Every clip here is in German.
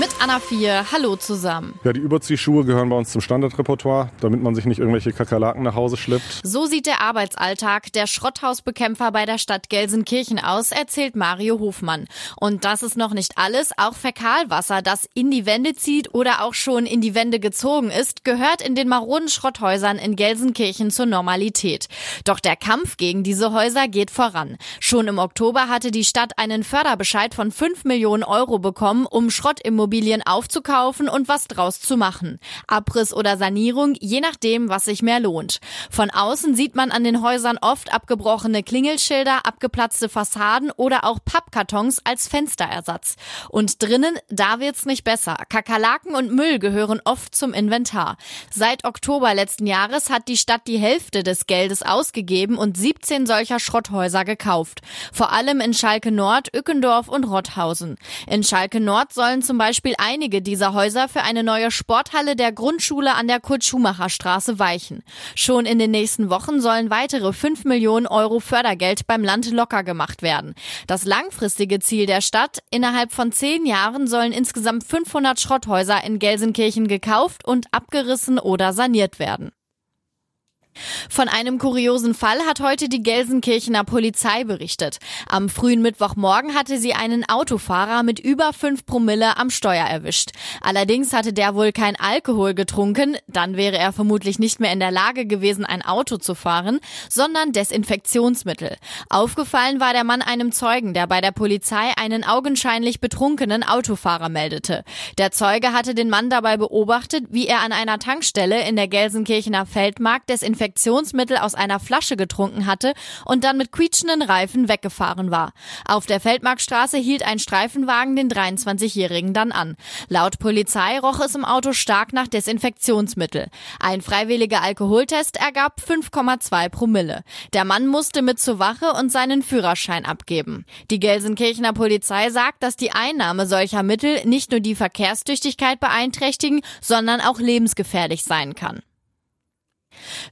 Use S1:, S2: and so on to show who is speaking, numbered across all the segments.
S1: Mit Anna 4, hallo zusammen.
S2: Ja, die Überziehschuhe gehören bei uns zum Standardrepertoire, damit man sich nicht irgendwelche Kakerlaken nach Hause schleppt.
S1: So sieht der Arbeitsalltag der Schrotthausbekämpfer bei der Stadt Gelsenkirchen aus, erzählt Mario Hofmann. Und das ist noch nicht alles. Auch Fäkalwasser, das in die Wände zieht oder auch schon in die Wände gezogen ist, gehört in den maroden Schrotthäusern in Gelsenkirchen zur Normalität. Doch der Kampf gegen diese Häuser geht voran. Schon im Oktober hatte die Stadt einen Förderbescheid von 5 Millionen Euro bekommen, um Schrottimmobilien Immobilien aufzukaufen und was draus zu machen. Abriss oder Sanierung, je nachdem, was sich mehr lohnt. Von außen sieht man an den Häusern oft abgebrochene Klingelschilder, abgeplatzte Fassaden oder auch Pappkartons als Fensterersatz. Und drinnen, da wird's nicht besser. Kakerlaken und Müll gehören oft zum Inventar. Seit Oktober letzten Jahres hat die Stadt die Hälfte des Geldes ausgegeben und 17 solcher Schrotthäuser gekauft. Vor allem in Schalke Nord, Ückendorf und Rotthausen. In Schalke Nord sollen zum Beispiel Beispiel einige dieser Häuser für eine neue Sporthalle der Grundschule an der Kurt-Schumacher-Straße weichen. Schon in den nächsten Wochen sollen weitere 5 Millionen Euro Fördergeld beim Land locker gemacht werden. Das langfristige Ziel der Stadt, innerhalb von zehn Jahren sollen insgesamt 500 Schrotthäuser in Gelsenkirchen gekauft und abgerissen oder saniert werden. Von einem kuriosen Fall hat heute die Gelsenkirchener Polizei berichtet. Am frühen Mittwochmorgen hatte sie einen Autofahrer mit über fünf Promille am Steuer erwischt. Allerdings hatte der wohl kein Alkohol getrunken, dann wäre er vermutlich nicht mehr in der Lage gewesen, ein Auto zu fahren, sondern Desinfektionsmittel. Aufgefallen war der Mann einem Zeugen, der bei der Polizei einen augenscheinlich betrunkenen Autofahrer meldete. Der Zeuge hatte den Mann dabei beobachtet, wie er an einer Tankstelle in der Gelsenkirchener Feldmark Desinfektionsmittel Desinfektionsmittel aus einer Flasche getrunken hatte und dann mit quietschenden Reifen weggefahren war. Auf der Feldmarkstraße hielt ein Streifenwagen den 23-Jährigen dann an. Laut Polizei roch es im Auto stark nach Desinfektionsmittel. Ein freiwilliger Alkoholtest ergab 5,2 Promille. Der Mann musste mit zur Wache und seinen Führerschein abgeben. Die Gelsenkirchener Polizei sagt, dass die Einnahme solcher Mittel nicht nur die Verkehrstüchtigkeit beeinträchtigen, sondern auch lebensgefährlich sein kann.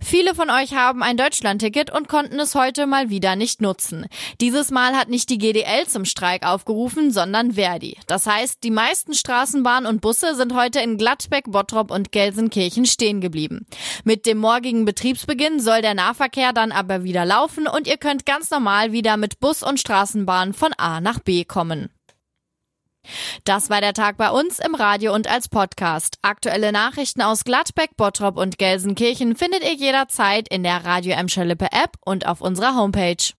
S1: Viele von euch haben ein Deutschlandticket und konnten es heute mal wieder nicht nutzen. Dieses Mal hat nicht die GDL zum Streik aufgerufen, sondern Verdi. Das heißt, die meisten Straßenbahnen und Busse sind heute in Gladbeck, Bottrop und Gelsenkirchen stehen geblieben. Mit dem morgigen Betriebsbeginn soll der Nahverkehr dann aber wieder laufen und ihr könnt ganz normal wieder mit Bus und Straßenbahn von A nach B kommen. Das war der Tag bei uns im Radio und als Podcast. Aktuelle Nachrichten aus Gladbeck, Bottrop und Gelsenkirchen findet ihr jederzeit in der Radio Emscher Lippe App und auf unserer Homepage.